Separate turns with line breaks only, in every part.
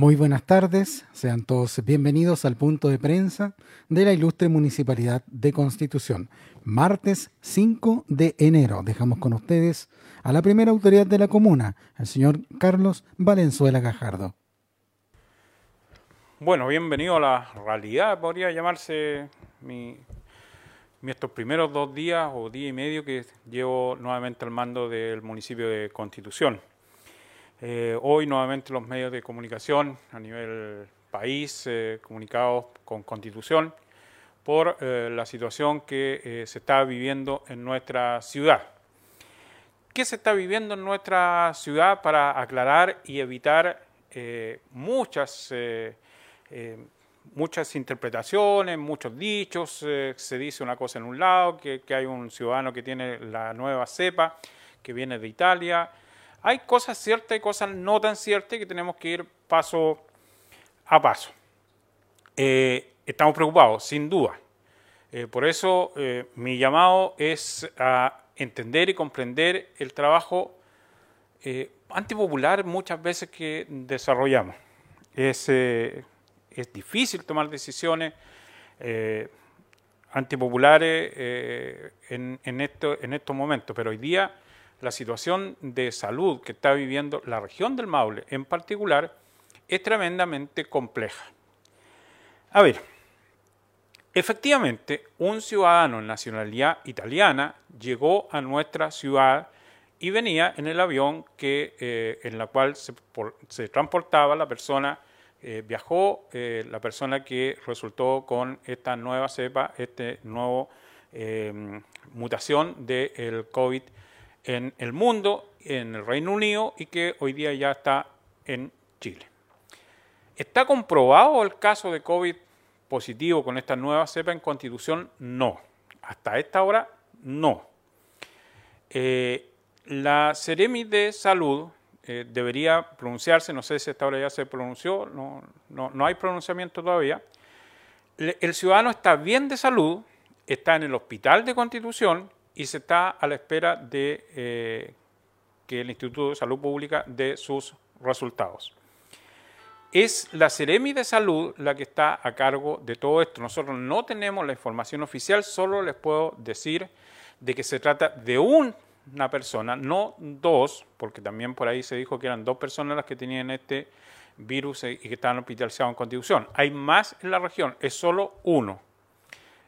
Muy buenas tardes, sean todos bienvenidos al punto de prensa de la ilustre Municipalidad de Constitución. Martes 5 de enero dejamos con ustedes a la primera autoridad de la comuna, el señor Carlos Valenzuela Gajardo.
Bueno, bienvenido a la realidad, podría llamarse mi, estos primeros dos días o día y medio que llevo nuevamente al mando del municipio de Constitución. Eh, hoy nuevamente los medios de comunicación a nivel país eh, comunicados con Constitución por eh, la situación que se está viviendo en nuestra ciudad. ¿Qué se está viviendo en nuestra ciudad para aclarar y evitar muchas, muchas interpretaciones, muchos dichos? se dice una cosa en un lado, que, que hay un ciudadano que tiene la nueva cepa, que viene de Italia, hay cosas ciertas y cosas no tan ciertas que tenemos que ir paso a paso. Eh, estamos preocupados, sin duda. Eh, por eso eh, mi llamado es a entender y comprender el trabajo antipopular muchas veces que desarrollamos. Es, es difícil tomar decisiones antipopulares en, en, en estos momentos, pero hoy día la situación de salud que está viviendo la región del Maule en particular es tremendamente compleja. A ver, efectivamente, un ciudadano en nacionalidad italiana llegó a nuestra ciudad y venía en el avión que, eh, en la cual se, transportaba la persona, eh, viajó eh, la persona que resultó con esta nueva cepa, esta nueva mutación del COVID-19 en el mundo, en el Reino Unido y que hoy día ya está en Chile. ¿Está comprobado el caso de COVID positivo con esta nueva cepa en Constitución? No. Hasta esta hora, no. Eh, la Ceremi de Salud eh, debería pronunciarse, no sé si esta hora ya se pronunció, no, no hay pronunciamiento todavía. El ciudadano está bien de salud, está en el hospital de Constitución y se está a la espera de eh, que el Instituto de Salud Pública dé sus resultados. Es la Ceremi de Salud la que está a cargo de todo esto. Nosotros no tenemos la información oficial, solo les puedo decir de que se trata de una persona, no dos, porque también por ahí se dijo que eran dos personas las que tenían este virus y que estaban hospitalizados en Constitución. Hay más en la región, es solo uno.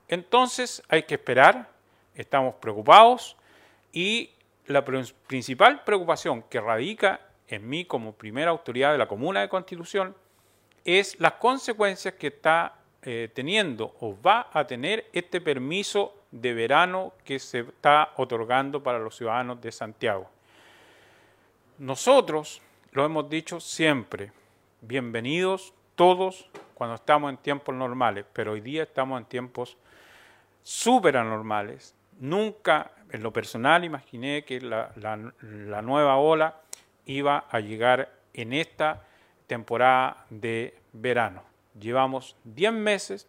Entonces hay que esperar estamos preocupados y la principal preocupación que radica en mí como primera autoridad de la Comuna de Constitución es las consecuencias que está eh, teniendo o va a tener este permiso de verano que se está otorgando para los ciudadanos de Santiago. Nosotros lo hemos dicho siempre, bienvenidos todos cuando estamos en tiempos normales, pero hoy día estamos en tiempos súper anormales, Nunca, en lo personal, imaginé que la, nueva ola iba a llegar en esta temporada de verano. Llevamos 10 meses,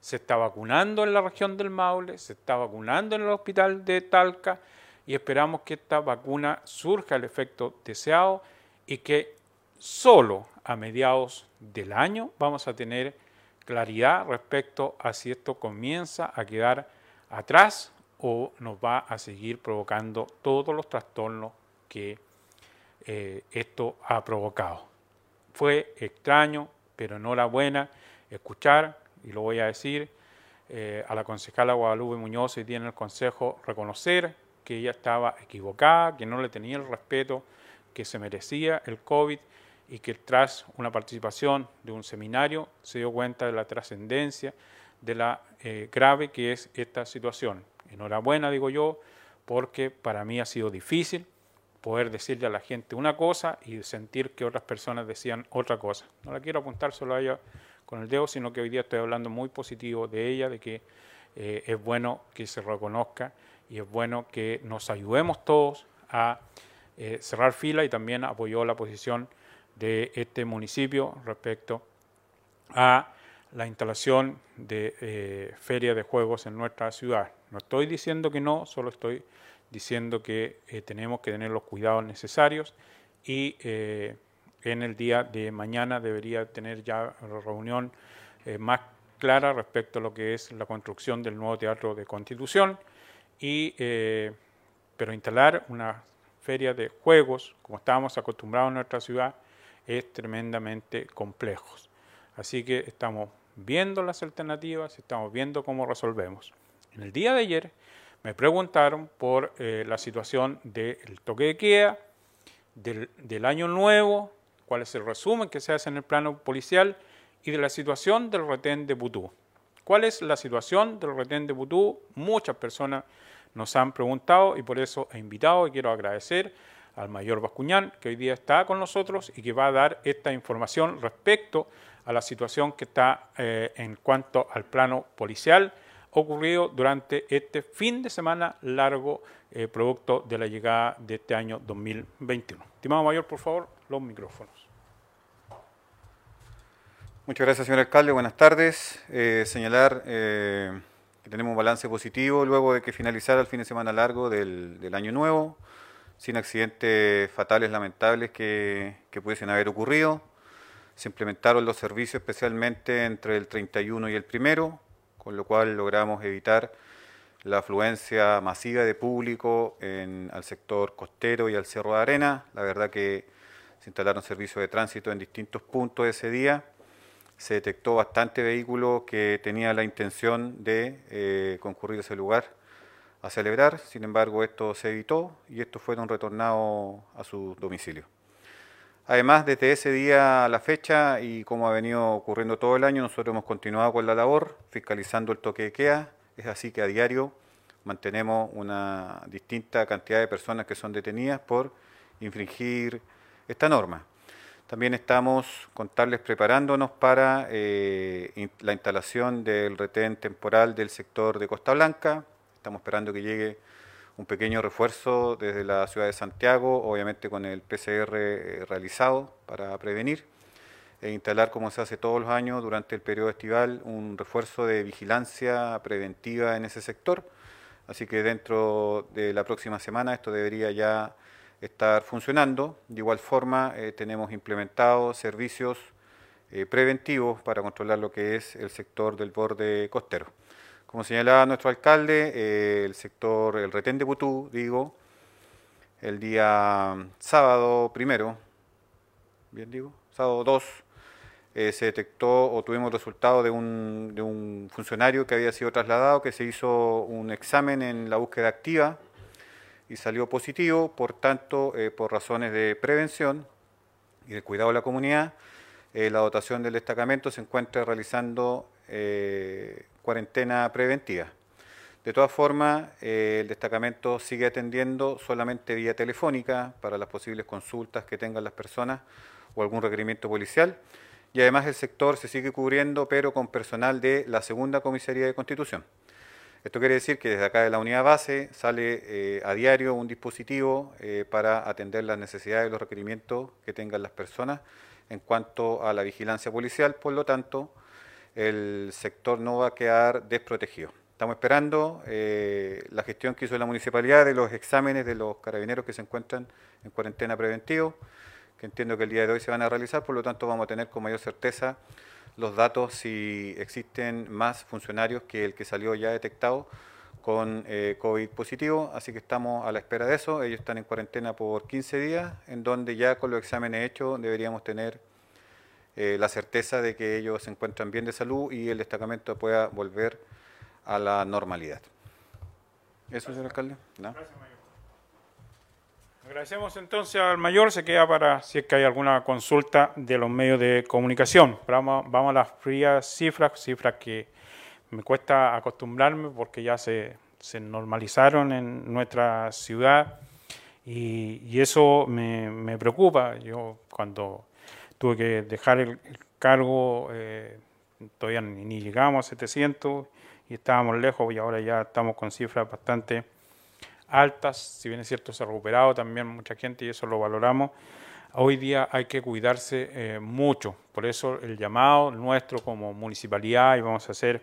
se está vacunando en la región del Maule, se está vacunando en el hospital de Talca y esperamos que esta vacuna surja el efecto deseado y que solo a mediados del año vamos a tener claridad respecto a si esto comienza a quedar atrás o nos va a seguir provocando todos los trastornos que eh, esto ha provocado. Fue extraño, pero enhorabuena escuchar, y lo voy a decir, eh, a la concejala Guadalupe Muñoz y tiene el consejo reconocer que ella estaba equivocada, que no le tenía el respeto que se merecía el COVID y que tras una participación de un seminario se dio cuenta de la trascendencia de la eh, grave que es esta situación. Enhorabuena, digo yo, porque para mí ha sido difícil poder decirle a la gente una cosa y sentir que otras personas decían otra cosa. No la quiero apuntar solo a ella con el dedo, sino que hoy día estoy hablando muy positivo de ella, de que eh, es bueno que se reconozca y es bueno que nos ayudemos todos a eh, cerrar fila y también apoyó la posición de este municipio respecto a la instalación de eh, ferias de juegos en nuestra ciudad. No estoy diciendo que no, solo estoy diciendo que eh, tenemos que tener los cuidados necesarios y, eh, en el día de mañana debería tener ya reunión eh, más clara respecto a lo que es la construcción del nuevo Teatro de Constitución, y, pero instalar una feria de juegos, como estábamos acostumbrados en nuestra ciudad, es tremendamente complejo. Así que estamos viendo las alternativas, estamos viendo cómo resolvemos. En el día de ayer me preguntaron por eh, la situación del toque de queda, del, del año nuevo, cuál es el resumen que se hace en el plano policial y de la situación del retén de Butú. ¿Cuál es la situación del retén de Butú? Muchas personas nos han preguntado y por eso he invitado y quiero agradecer al mayor Bascuñán que hoy día está con nosotros y que va a dar esta información respecto a la situación que está eh, en cuanto al plano policial ocurrido durante este fin de semana largo eh, producto de la llegada de este año 2021. Estimado mayor, por favor, los micrófonos.
Muchas gracias, señor alcalde. Buenas tardes. Eh, señalar eh, que tenemos un balance positivo luego de que finalizara el fin de semana largo del, año nuevo, sin accidentes fatales lamentables que, pudiesen haber ocurrido. Se implementaron los servicios especialmente entre el 31 y el primero, con lo cual logramos evitar la afluencia masiva de público en, al sector costero y al Cerro de Arena. La verdad que se instalaron servicios de tránsito en distintos puntos ese día se detectó bastante vehículo que tenía la intención de eh, concurrir a ese lugar a celebrar, sin embargo esto se evitó y estos fueron retornados a su domicilio. Además, desde ese día a la fecha y como ha venido ocurriendo todo el año, nosotros hemos continuado con la labor fiscalizando el toque de queda, es así que a diario mantenemos una distinta cantidad de personas que son detenidas por infringir esta norma. También estamos, contarles, preparándonos para eh, la instalación del retén temporal del sector de Costa Blanca. Estamos esperando que llegue un pequeño refuerzo desde la ciudad de Santiago, obviamente con el PCR eh, realizado para prevenir e instalar, como se hace todos los años durante el periodo estival, un refuerzo de vigilancia preventiva en ese sector. Así que dentro de la próxima semana esto debería ya estar funcionando. De igual forma, eh, tenemos implementados servicios eh, preventivos para controlar lo que es el sector del borde costero. Como señalaba nuestro alcalde, eh, el sector, el retén de Butú, digo, el día sábado primero, bien digo, sábado 2, se detectó o tuvimos resultado de un, funcionario que había sido trasladado, que se hizo un examen en la búsqueda activa y salió positivo, por tanto, eh, por razones de prevención y de cuidado de la comunidad, eh, la dotación del destacamento se encuentra realizando eh, cuarentena preventiva. De todas formas, el destacamento sigue atendiendo solamente vía telefónica para las posibles consultas que tengan las personas o algún requerimiento policial. Y además el sector se sigue cubriendo, pero con personal de la segunda comisaría de Constitución. Esto quiere decir que desde acá de la unidad base sale eh, a diario un dispositivo eh, para atender las necesidades y los requerimientos que tengan las personas en cuanto a la vigilancia policial, por lo tanto, el sector no va a quedar desprotegido. Estamos esperando eh, la gestión que hizo la municipalidad de los exámenes de los carabineros que se encuentran en cuarentena preventivo, que entiendo que el día de hoy se van a realizar, por lo tanto vamos a tener con mayor certeza los datos si existen más funcionarios que el que salió ya detectado con eh, COVID positivo, así que estamos a la espera de eso. Ellos están en cuarentena por 15 días, en donde ya con los exámenes hechos deberíamos tener eh, la certeza de que ellos se encuentran bien de salud y el destacamento pueda volver a la normalidad. ¿Eso, señor alcalde?
Agradecemos entonces al mayor, se queda para si es que hay alguna consulta de los medios de comunicación. vamos, vamos a las frías cifras, cifras que me cuesta acostumbrarme porque ya se, se normalizaron en nuestra ciudad y, eso me, me, preocupa. Yo cuando tuve que dejar el, cargo, eh, todavía ni, llegamos a 700 y estábamos lejos y ahora ya estamos con cifras bastante altas, si bien es cierto se ha recuperado también mucha gente y eso lo valoramos, hoy día hay que cuidarse eh, mucho, por eso el llamado nuestro como municipalidad y vamos a hacer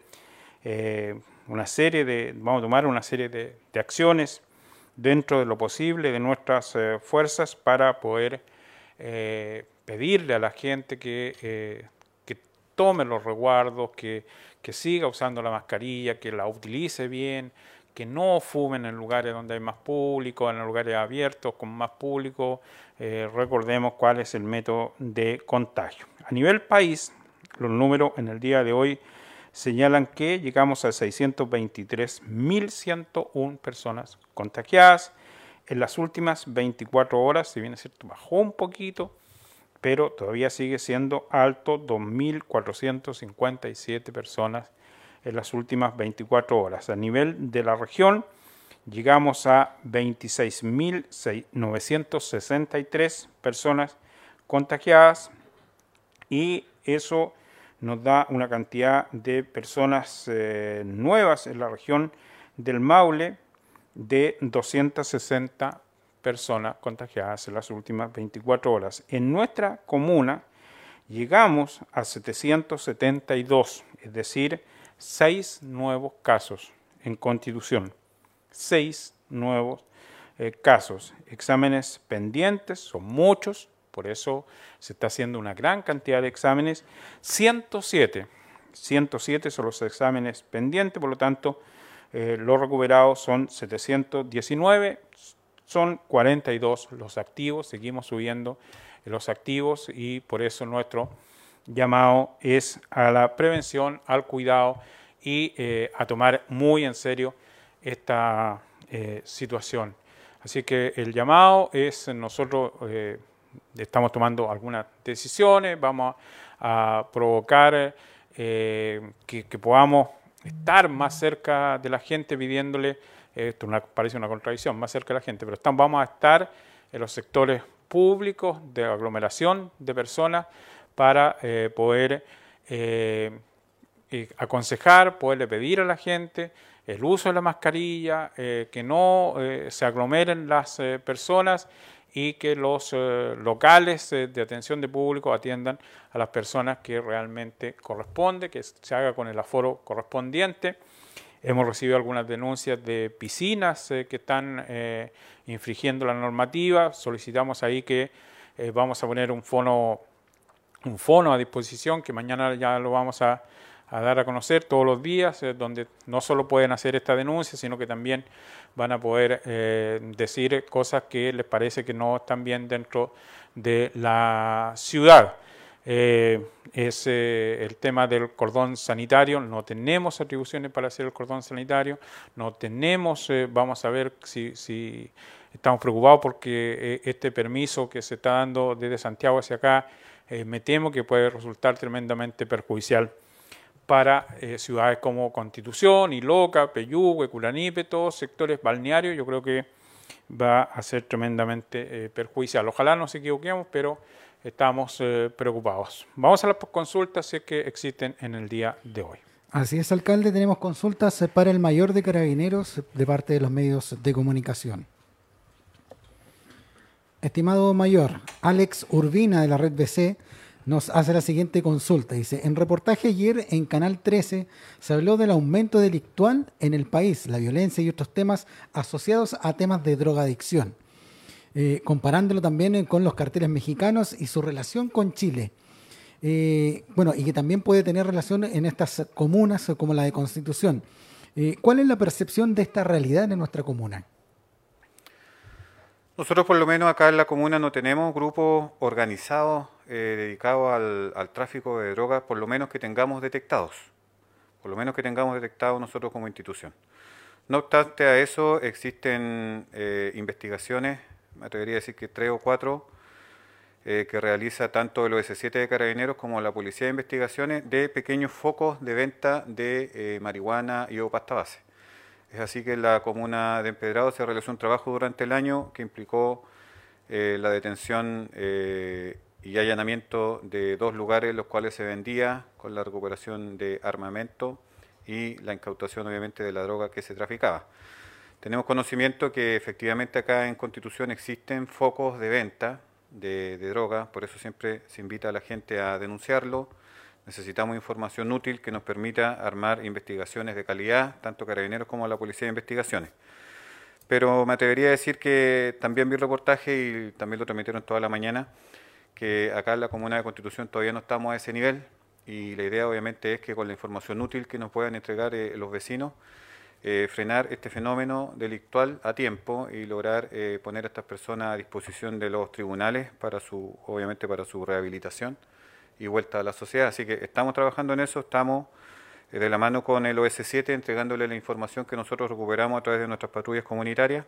eh, una serie de, vamos a tomar una serie de, acciones dentro de lo posible de nuestras eh, fuerzas para poder pedirle a la gente que, eh, que tome los resguardos, que, que siga usando la mascarilla, que la utilice bien, que no fumen en lugares donde hay más público, en lugares abiertos con más público. Eh, recordemos cuál es el método de contagio. A nivel país, los números en el día de hoy señalan que llegamos a 623.101 personas contagiadas. En las últimas 24 horas, si bien es cierto, bajó un poquito, pero todavía sigue siendo alto, 2.457 personas en las últimas 24 horas. A nivel de la región, llegamos a 26.963 personas contagiadas y eso nos da una cantidad de personas eh, nuevas en la región del Maule de 260 personas contagiadas en las últimas 24 horas. En nuestra comuna llegamos a 772, es decir, seis nuevos casos en constitución. Seis nuevos eh, casos. Exámenes pendientes, son muchos, por eso se está haciendo una gran cantidad de exámenes. 107, 107 son los exámenes pendientes, por lo tanto, eh, los recuperados son 719, son 42 los activos, seguimos subiendo los activos y por eso nuestro llamado es a la prevención, al cuidado y eh, a tomar muy en serio esta eh, situación. Así que el llamado es nosotros estamos tomando algunas decisiones, vamos a, provocar eh, que, podamos estar más cerca de la gente pidiéndole, esto parece una contradicción, más cerca de la gente, pero estamos, vamos a estar en los sectores públicos de aglomeración de personas para eh, poder eh, aconsejar, poderle pedir a la gente el uso de la mascarilla, que no se aglomeren las personas y que los eh, locales eh, de atención de público atiendan a las personas que realmente corresponde, que se haga con el aforo correspondiente. Hemos recibido algunas denuncias de piscinas eh, que están infringiendo la normativa. Solicitamos ahí que vamos a poner un fono, un fono a disposición que mañana ya lo vamos a dar a conocer todos los días, eh, donde no solo pueden hacer esta denuncia, sino que también van a poder eh, decir cosas que les parece que no están bien dentro de la ciudad. Eh, es el tema del cordón sanitario, no tenemos atribuciones para hacer el cordón sanitario, no tenemos, vamos a ver si, si estamos preocupados porque este permiso que se está dando desde Santiago hacia acá, me temo que puede resultar tremendamente perjudicial para eh, ciudades como Constitución, Iloca, Peyúgue, Culanipe, todos sectores balnearios, yo creo que va a ser tremendamente eh, perjudicial. Ojalá no se equivoquemos, pero estamos eh, preocupados. Vamos a las consultas que existen en el día de hoy.
Así es, alcalde, tenemos consultas para el mayor de carabineros de parte de los medios de comunicación. Estimado mayor, Alex Urbina de la red BC nos hace la siguiente consulta. Dice, en reportaje ayer en Canal 13 se habló del aumento delictual en el país, la violencia y otros temas asociados a temas de drogadicción, eh, comparándolo también con los carteles mexicanos y su relación con Chile. Eh, bueno, y que también puede tener relación en estas comunas como la de Constitución. Eh, ¿Cuál es la percepción de esta realidad en nuestra comuna?
Nosotros por lo menos acá en la comuna no tenemos grupos organizados eh, dedicados al, tráfico de drogas, por lo menos que tengamos detectados, por lo menos que tengamos detectados nosotros como institución. No obstante a eso, existen eh, investigaciones, me atrevería a decir que tres o cuatro, eh, que realiza tanto el OS7 de Carabineros como la Policía de Investigaciones de pequeños focos de venta de marihuana y o pasta base. Es así que en la comuna de Empedrado se realizó un trabajo durante el año que implicó la detención y allanamiento de dos lugares los cuales se vendía con la recuperación de armamento y la incautación obviamente de la droga que se traficaba. Tenemos conocimiento que efectivamente acá en Constitución existen focos de venta de, droga, por eso siempre se invita a la gente a denunciarlo. Necesitamos información útil que nos permita armar investigaciones de calidad, tanto carabineros como la Policía de Investigaciones. Pero me atrevería a decir que también vi el reportaje y también lo transmitieron toda la mañana, que acá en la Comuna de Constitución todavía no estamos a ese nivel y la idea obviamente es que con la información útil que nos puedan entregar eh, los vecinos, eh, frenar este fenómeno delictual a tiempo y lograr eh, poner a estas personas a disposición de los tribunales para su, obviamente para su rehabilitación y vuelta a la sociedad. Así que estamos trabajando en eso, estamos de la mano con el OS7 entregándole la información que nosotros recuperamos a través de nuestras patrullas comunitarias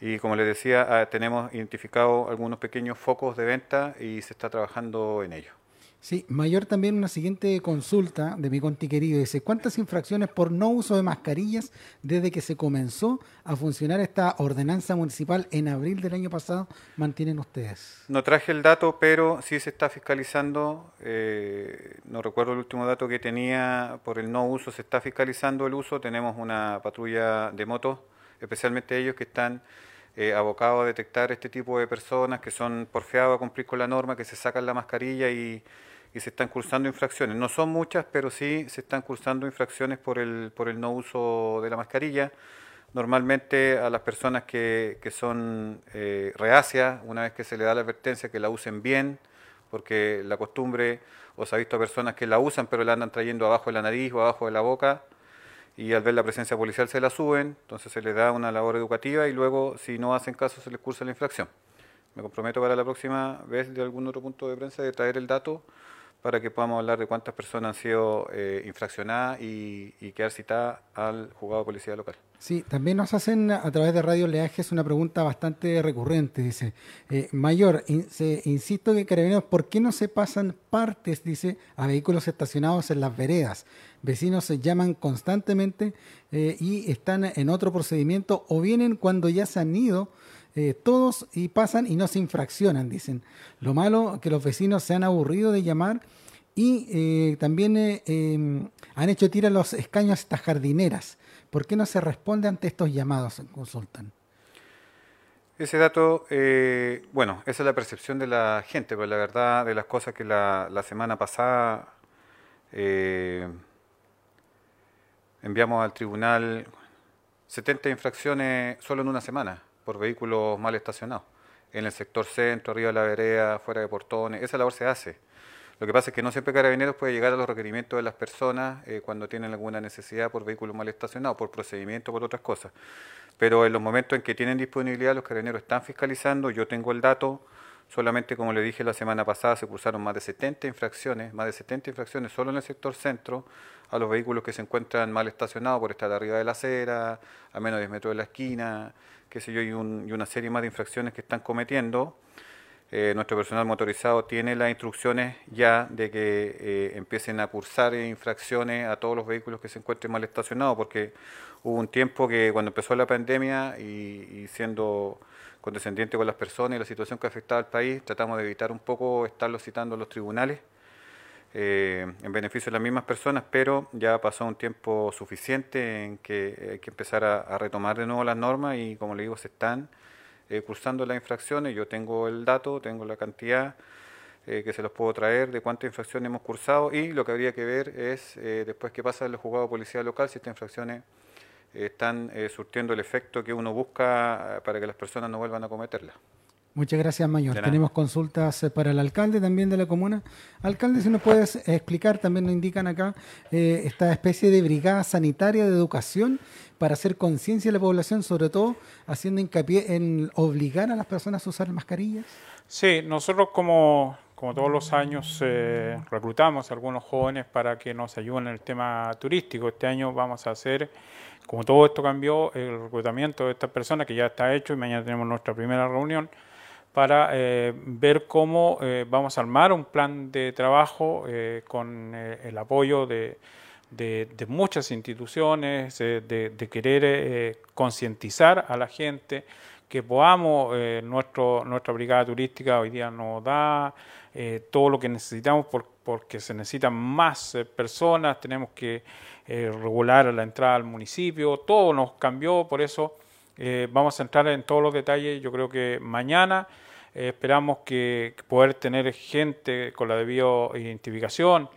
y como les decía, ah, tenemos identificado algunos pequeños focos de venta y se está trabajando en ello.
Sí, mayor también una siguiente consulta de mi conti querido. Dice, ¿cuántas infracciones por no uso de mascarillas desde que se comenzó a funcionar esta ordenanza municipal en abril del año pasado mantienen ustedes?
No traje el dato, pero sí se está fiscalizando. Eh, no recuerdo el último dato que tenía por el no uso. Se está fiscalizando el uso. Tenemos una patrulla de motos, especialmente ellos que están eh, abocado a detectar este tipo de personas que son porfiados a cumplir con la norma, que se sacan la mascarilla y, se están cursando infracciones. No son muchas, pero sí se están cursando infracciones por el, por el no uso de la mascarilla. Normalmente a las personas que, que son eh, reacias, una vez que se le da la advertencia, que la usen bien, porque la costumbre, o se ha visto personas que la usan, pero la andan trayendo abajo de la nariz o abajo de la boca, y al ver la presencia policial se la suben, entonces se les da una labor educativa y luego si no hacen caso se les cursa la infracción. Me comprometo para la próxima vez de algún otro punto de prensa de traer el dato para que podamos hablar de cuántas personas han sido eh, infraccionadas y, y, quedar citadas al juzgado de policía local.
Sí, también nos hacen a través de Radio Leajes una pregunta bastante recurrente. Dice, eh, Mayor, se, insisto que Carabineros, ¿por qué no se pasan partes, dice, a vehículos estacionados en las veredas? Vecinos se llaman constantemente eh, y están en otro procedimiento o vienen cuando ya se han ido eh, todos y pasan y no se infraccionan, dicen. Lo malo que los vecinos se han aburrido de llamar y también em, han hecho tirar los escaños a estas jardineras ¿Por qué no se responde ante estos llamados? Consultan.
Ese dato, eh, bueno, esa es la percepción de la gente, pero la verdad de las cosas que la, semana pasada eh, enviamos al tribunal 70 infracciones solo en una semana por vehículos mal estacionados, en el sector centro, arriba de la vereda, fuera de portones, esa labor se hace. Lo que pasa es que no siempre Carabineros puede llegar a los requerimientos de las personas eh, cuando tienen alguna necesidad por vehículos mal estacionados, por procedimiento, por otras cosas. Pero en los momentos en que tienen disponibilidad, los Carabineros están fiscalizando, yo tengo el dato, solamente como le dije la semana pasada, se cursaron más de 70 infracciones, más de 70 infracciones solo en el sector centro, a los vehículos que se encuentran mal estacionados por estar arriba de la acera, a menos de 10 metros de la esquina, qué sé yo, y, y una serie más de infracciones que están cometiendo. Eh, nuestro personal motorizado tiene las instrucciones ya de que eh, empiecen a cursar infracciones a todos los vehículos que se encuentren mal estacionados, porque hubo un tiempo que cuando empezó la pandemia y, siendo condescendiente con las personas y la situación que afectaba al país, tratamos de evitar un poco estarlos citando a los tribunales eh, en beneficio de las mismas personas, pero ya pasó un tiempo suficiente en que hay que empezar a retomar de nuevo las normas y como le digo, se están eh, cursando las infracciones. Yo tengo el dato, tengo la cantidad eh, que se los puedo traer de cuántas infracciones hemos cursado y lo que habría que ver es, eh, después que pasa el juzgado de policía local, si estas infracciones están surtiendo el efecto que uno busca para que las personas no vuelvan a cometerlas.
Muchas gracias, Mayor. Tenemos consultas para el alcalde también de la comuna. Alcalde, si nos puedes explicar, también nos indican acá, esta especie de brigada sanitaria de educación para hacer conciencia de la población, sobre todo haciendo hincapié en obligar a las personas a usar mascarillas?
Sí, nosotros como, como todos los años eh, reclutamos a algunos jóvenes para que nos ayuden en el tema turístico. Este año vamos a hacer, como todo esto cambió, el reclutamiento de estas personas que ya está hecho y mañana tenemos nuestra primera reunión para eh, ver cómo eh, vamos a armar un plan de trabajo con el apoyo de muchas instituciones, de, querer eh, concientizar a la gente, que podamos, eh, nuestro, nuestra brigada turística hoy día nos da eh, todo lo que necesitamos porque se necesitan más personas, tenemos que regular la entrada al municipio, todo nos cambió, por eso vamos a entrar en todos los detalles, yo creo que mañana esperamos que, poder tener gente con la debida identificación,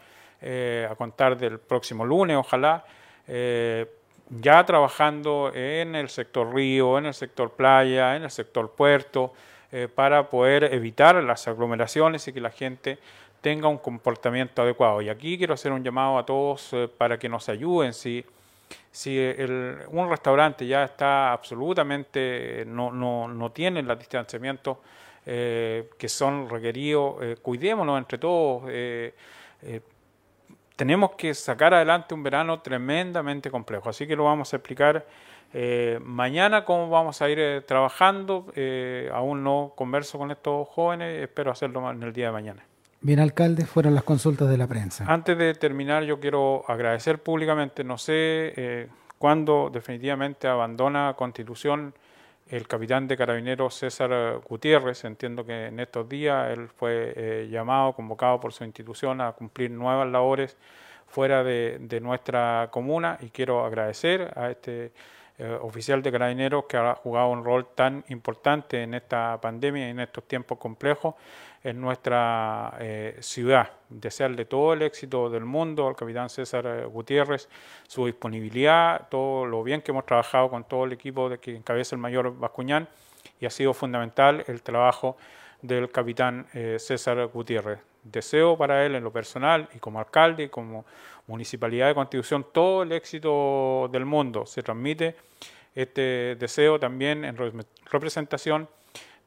eh, a contar del próximo lunes, ojalá, eh, ya trabajando en el sector río, en el sector playa, en el sector puerto, eh, para poder evitar las aglomeraciones y que la gente tenga un comportamiento adecuado. Y aquí quiero hacer un llamado a todos eh, para que nos ayuden. Si, si un restaurante ya está absolutamente, no, no, no tiene el distanciamiento que son requeridos, cuidémonos entre todos tenemos que sacar adelante un verano tremendamente complejo. Así que lo vamos a explicar eh, mañana cómo vamos a ir eh, trabajando. Eh, aún no converso con estos jóvenes, espero hacerlo en el día de mañana.
Bien, alcalde, fueron las consultas de la prensa.
Antes de terminar, yo quiero agradecer públicamente, no sé cuándo definitivamente abandona Constitución el capitán de carabineros César Gutiérrez. Entiendo que en estos días él fue eh, llamado, convocado por su institución a cumplir nuevas labores fuera de, nuestra comuna y quiero agradecer a este eh, oficial de carabineros que ha jugado un rol tan importante en esta pandemia y en estos tiempos complejos en nuestra eh, ciudad. Desearle todo el éxito del mundo al capitán César eh, Gutiérrez, su disponibilidad, todo lo bien que hemos trabajado con todo el equipo de que encabeza el mayor Bascuñán y ha sido fundamental el trabajo del capitán eh, César Gutiérrez. Deseo para él en lo personal y como alcalde y como municipalidad de Constitución todo el éxito del mundo. Se transmite este deseo también en representación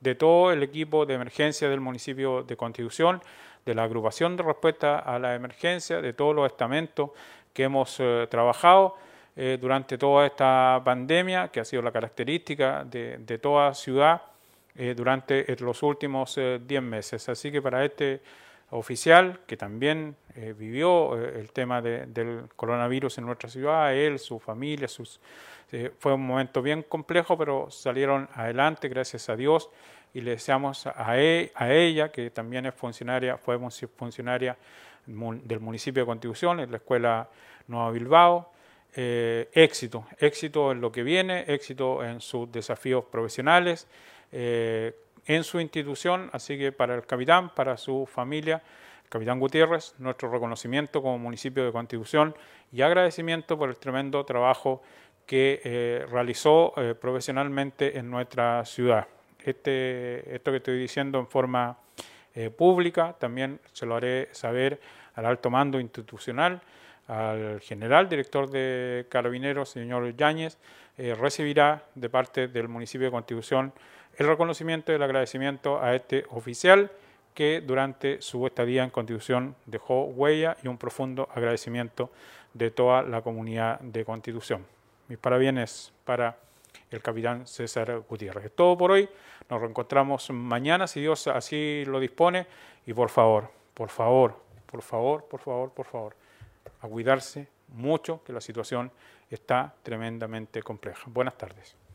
de todo el equipo de emergencia del municipio de Constitución, de la agrupación de respuesta a la emergencia, de todos los estamentos que hemos eh, trabajado eh, durante toda esta pandemia, que ha sido la característica de, toda ciudad eh, durante los últimos 10 meses. Así que para este oficial, que también vivió el tema del coronavirus en nuestra ciudad, él, su familia, sus fue un momento bien complejo, pero salieron adelante, gracias a Dios, y le deseamos a, e, a ella, que también es funcionaria, fue funcionaria del municipio de Constitución, en la Escuela Nueva Bilbao, eh, éxito, éxito en lo que viene, éxito en sus desafíos profesionales, eh, en su institución, así que para el capitán, para su familia, el capitán Gutiérrez, nuestro reconocimiento como municipio de Constitución y agradecimiento por el tremendo trabajo que eh, realizó eh, profesionalmente en nuestra ciudad. Este, esto que estoy diciendo en forma eh, pública también se lo haré saber al alto mando institucional, al general director de Carabineros, señor Yáñez, recibirá de parte del municipio de Constitución el reconocimiento y el agradecimiento a este oficial que durante su estadía en Constitución dejó huella y un profundo agradecimiento de toda la comunidad de Constitución mis parabienes para el capitán César Gutiérrez. todo por hoy. Nos reencontramos mañana, si Dios así lo dispone. Y por favor, por favor, por favor, por favor, por favor, a cuidarse mucho, que la situación está tremendamente compleja. Buenas tardes.